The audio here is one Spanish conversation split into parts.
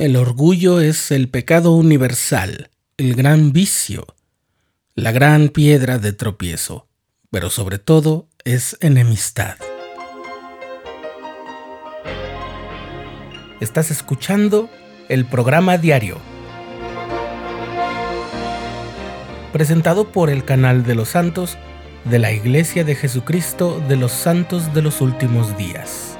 El orgullo es el pecado universal, el gran vicio, la gran piedra de tropiezo, pero sobre todo es enemistad. Estás escuchando el programa diario, presentado por el canal de los santos de la Iglesia de Jesucristo de los Santos de los Últimos Días.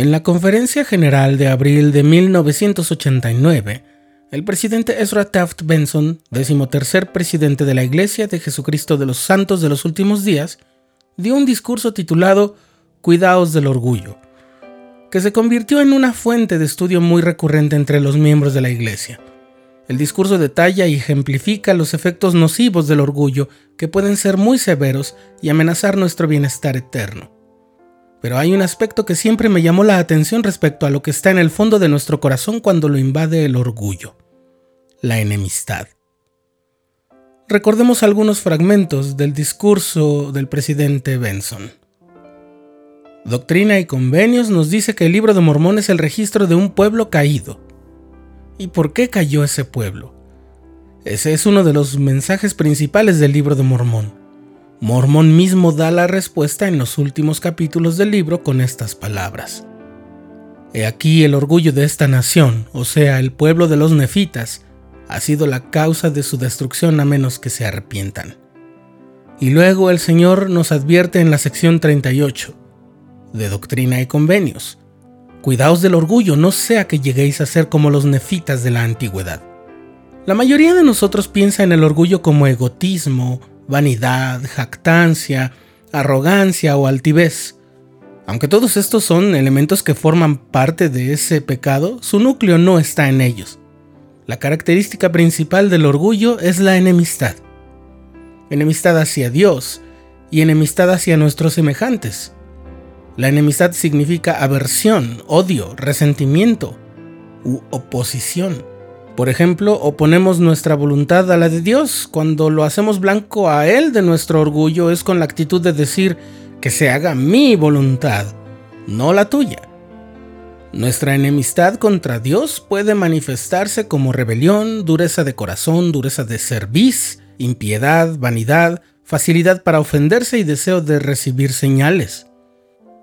En la Conferencia General de abril de 1989, el presidente Ezra Taft Benson, decimotercer presidente de la Iglesia de Jesucristo de los Santos de los Últimos Días, dio un discurso titulado Cuidaos del Orgullo, que se convirtió en una fuente de estudio muy recurrente entre los miembros de la Iglesia. El discurso detalla y ejemplifica los efectos nocivos del orgullo que pueden ser muy severos y amenazar nuestro bienestar eterno. Pero hay un aspecto que siempre me llamó la atención respecto a lo que está en el fondo de nuestro corazón cuando lo invade el orgullo, la enemistad. Recordemos algunos fragmentos del discurso del presidente Benson. Doctrina y Convenios nos dice que el libro de Mormón es el registro de un pueblo caído. ¿Y por qué cayó ese pueblo? Ese es uno de los mensajes principales del libro de Mormón. Mormón mismo da la respuesta en los últimos capítulos del libro con estas palabras. He aquí el orgullo de esta nación, o sea, el pueblo de los nefitas, ha sido la causa de su destrucción a menos que se arrepientan. Y luego el Señor nos advierte en la sección 38, de Doctrina y Convenios. Cuidaos del orgullo, no sea que lleguéis a ser como los nefitas de la antigüedad. La mayoría de nosotros piensa en el orgullo como egotismo, vanidad, jactancia, arrogancia o altivez. Aunque todos estos son elementos que forman parte de ese pecado, su núcleo no está en ellos. La característica principal del orgullo es la enemistad. Enemistad hacia Dios y enemistad hacia nuestros semejantes. La enemistad significa aversión, odio, resentimiento u oposición. Por ejemplo, oponemos nuestra voluntad a la de Dios. Cuando lo hacemos blanco a Él de nuestro orgullo es con la actitud de decir que se haga mi voluntad, no la tuya. Nuestra enemistad contra Dios puede manifestarse como rebelión, dureza de corazón, dureza de cerviz, impiedad, vanidad, facilidad para ofenderse y deseo de recibir señales.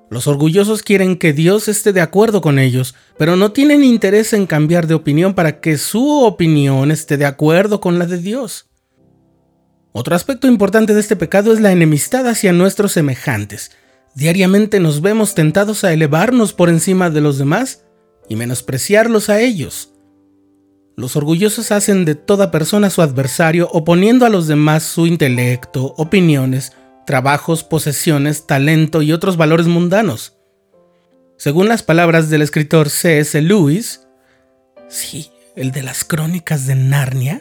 Los orgullosos quieren que Dios esté de acuerdo con ellos, pero no tienen interés en cambiar de opinión para que su opinión esté de acuerdo con la de Dios. Otro aspecto importante de este pecado es la enemistad hacia nuestros semejantes. Diariamente nos vemos tentados a elevarnos por encima de los demás y menospreciarlos a ellos. Los orgullosos hacen de toda persona su adversario oponiendo a los demás su intelecto, opiniones, trabajos, posesiones, talento y otros valores mundanos. Según las palabras del escritor C.S. Lewis, sí, el de las crónicas de Narnia,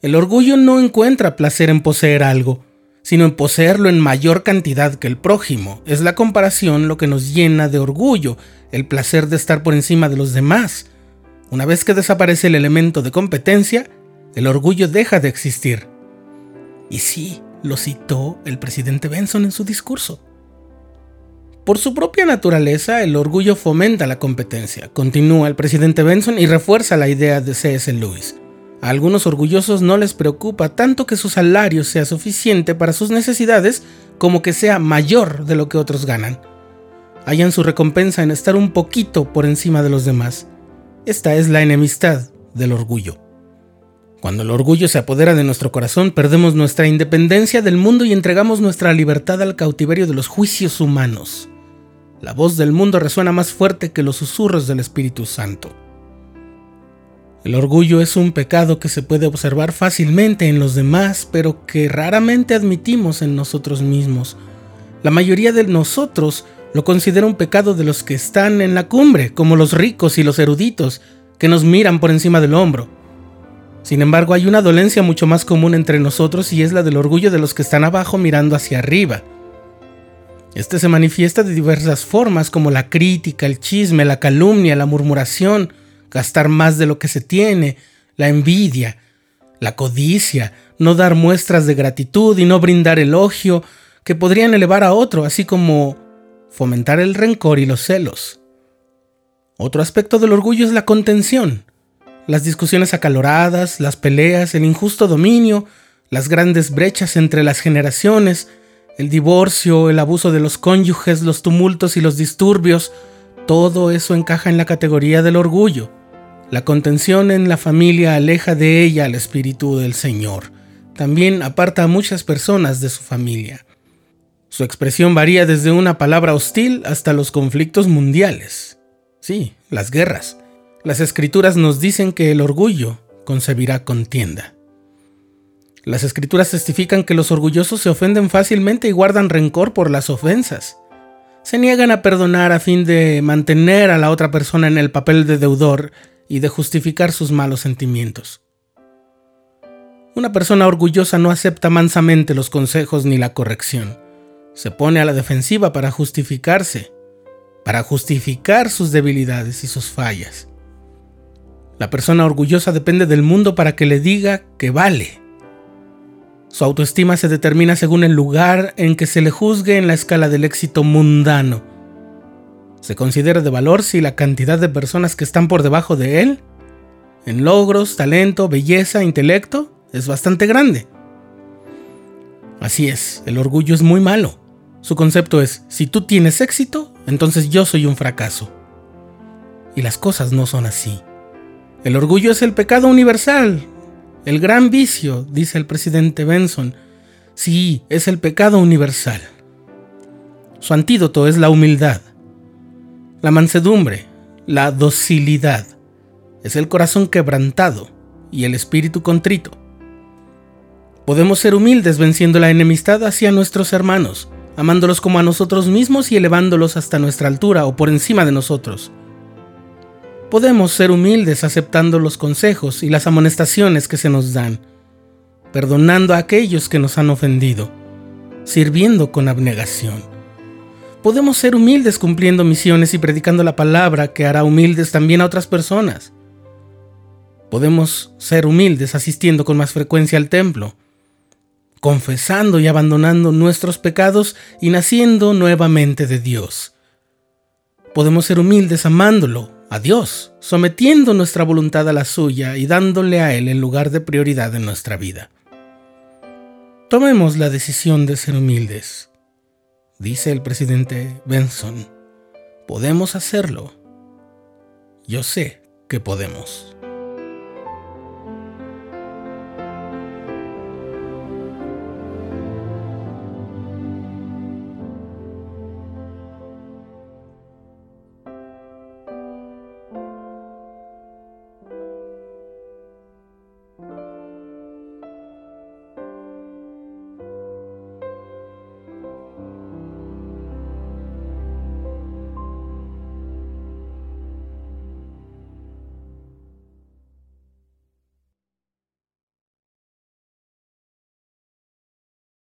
el orgullo no encuentra placer en poseer algo, sino en poseerlo en mayor cantidad que el prójimo. Es la comparación lo que nos llena de orgullo, el placer de estar por encima de los demás. Una vez que desaparece el elemento de competencia, el orgullo deja de existir. Y sí, lo citó el presidente Benson en su discurso. Por su propia naturaleza, el orgullo fomenta la competencia, continúa el presidente Benson y refuerza la idea de C.S. Lewis. A algunos orgullosos no les preocupa tanto que su salario sea suficiente para sus necesidades como que sea mayor de lo que otros ganan. Hallan su recompensa en estar un poquito por encima de los demás. Esta es la enemistad del orgullo. Cuando el orgullo se apodera de nuestro corazón, perdemos nuestra independencia del mundo y entregamos nuestra libertad al cautiverio de los juicios humanos. La voz del mundo resuena más fuerte que los susurros del Espíritu Santo. El orgullo es un pecado que se puede observar fácilmente en los demás, pero que raramente admitimos en nosotros mismos. La mayoría de nosotros lo considera un pecado de los que están en la cumbre, como los ricos y los eruditos, que nos miran por encima del hombro. Sin embargo, hay una dolencia mucho más común entre nosotros y es la del orgullo de los que están abajo mirando hacia arriba. Este se manifiesta de diversas formas como la crítica, el chisme, la calumnia, la murmuración, gastar más de lo que se tiene, la envidia, la codicia, no dar muestras de gratitud y no brindar elogio que podrían elevar a otro, así como fomentar el rencor y los celos. Otro aspecto del orgullo es la contención, las discusiones acaloradas, las peleas, el injusto dominio, las grandes brechas entre las generaciones, el divorcio, el abuso de los cónyuges, los tumultos y los disturbios, todo eso encaja en la categoría del orgullo. La contención en la familia aleja de ella al Espíritu del Señor. También aparta a muchas personas de su familia. Su expresión varía desde una palabra hostil hasta los conflictos mundiales. Sí, las guerras. Las escrituras nos dicen que el orgullo concebirá contienda. Las escrituras testifican que los orgullosos se ofenden fácilmente y guardan rencor por las ofensas. Se niegan a perdonar a fin de mantener a la otra persona en el papel de deudor y de justificar sus malos sentimientos. Una persona orgullosa no acepta mansamente los consejos ni la corrección. Se pone a la defensiva para justificarse, para justificar sus debilidades y sus fallas. La persona orgullosa depende del mundo para que le diga que vale su autoestima se determina según el lugar en que se le juzgue en la escala del éxito mundano. Se considera de valor si la cantidad de personas que están por debajo de él, en logros, talento, belleza, intelecto, es bastante grande. Así es, el orgullo es muy malo. Su concepto es, si tú tienes éxito, entonces yo soy un fracaso. Y las cosas no son así. El orgullo es el pecado universal, el gran vicio, dice el presidente Benson, sí, es el pecado universal. Su antídoto es la humildad, la mansedumbre, la docilidad. Es el corazón quebrantado y el espíritu contrito. Podemos ser humildes venciendo la enemistad hacia nuestros hermanos, amándolos como a nosotros mismos y elevándolos hasta nuestra altura o por encima de nosotros. Podemos ser humildes aceptando los consejos y las amonestaciones que se nos dan, perdonando a aquellos que nos han ofendido, sirviendo con abnegación. Podemos ser humildes cumpliendo misiones y predicando la palabra que hará humildes también a otras personas. Podemos ser humildes asistiendo con más frecuencia al templo, confesando y abandonando nuestros pecados y naciendo nuevamente de Dios. Podemos ser humildes amándolo, a Dios, sometiendo nuestra voluntad a la suya y dándole a Él el lugar de prioridad en nuestra vida. Tomemos la decisión de ser humildes. Dice el presidente Benson, podemos hacerlo. Yo sé que podemos.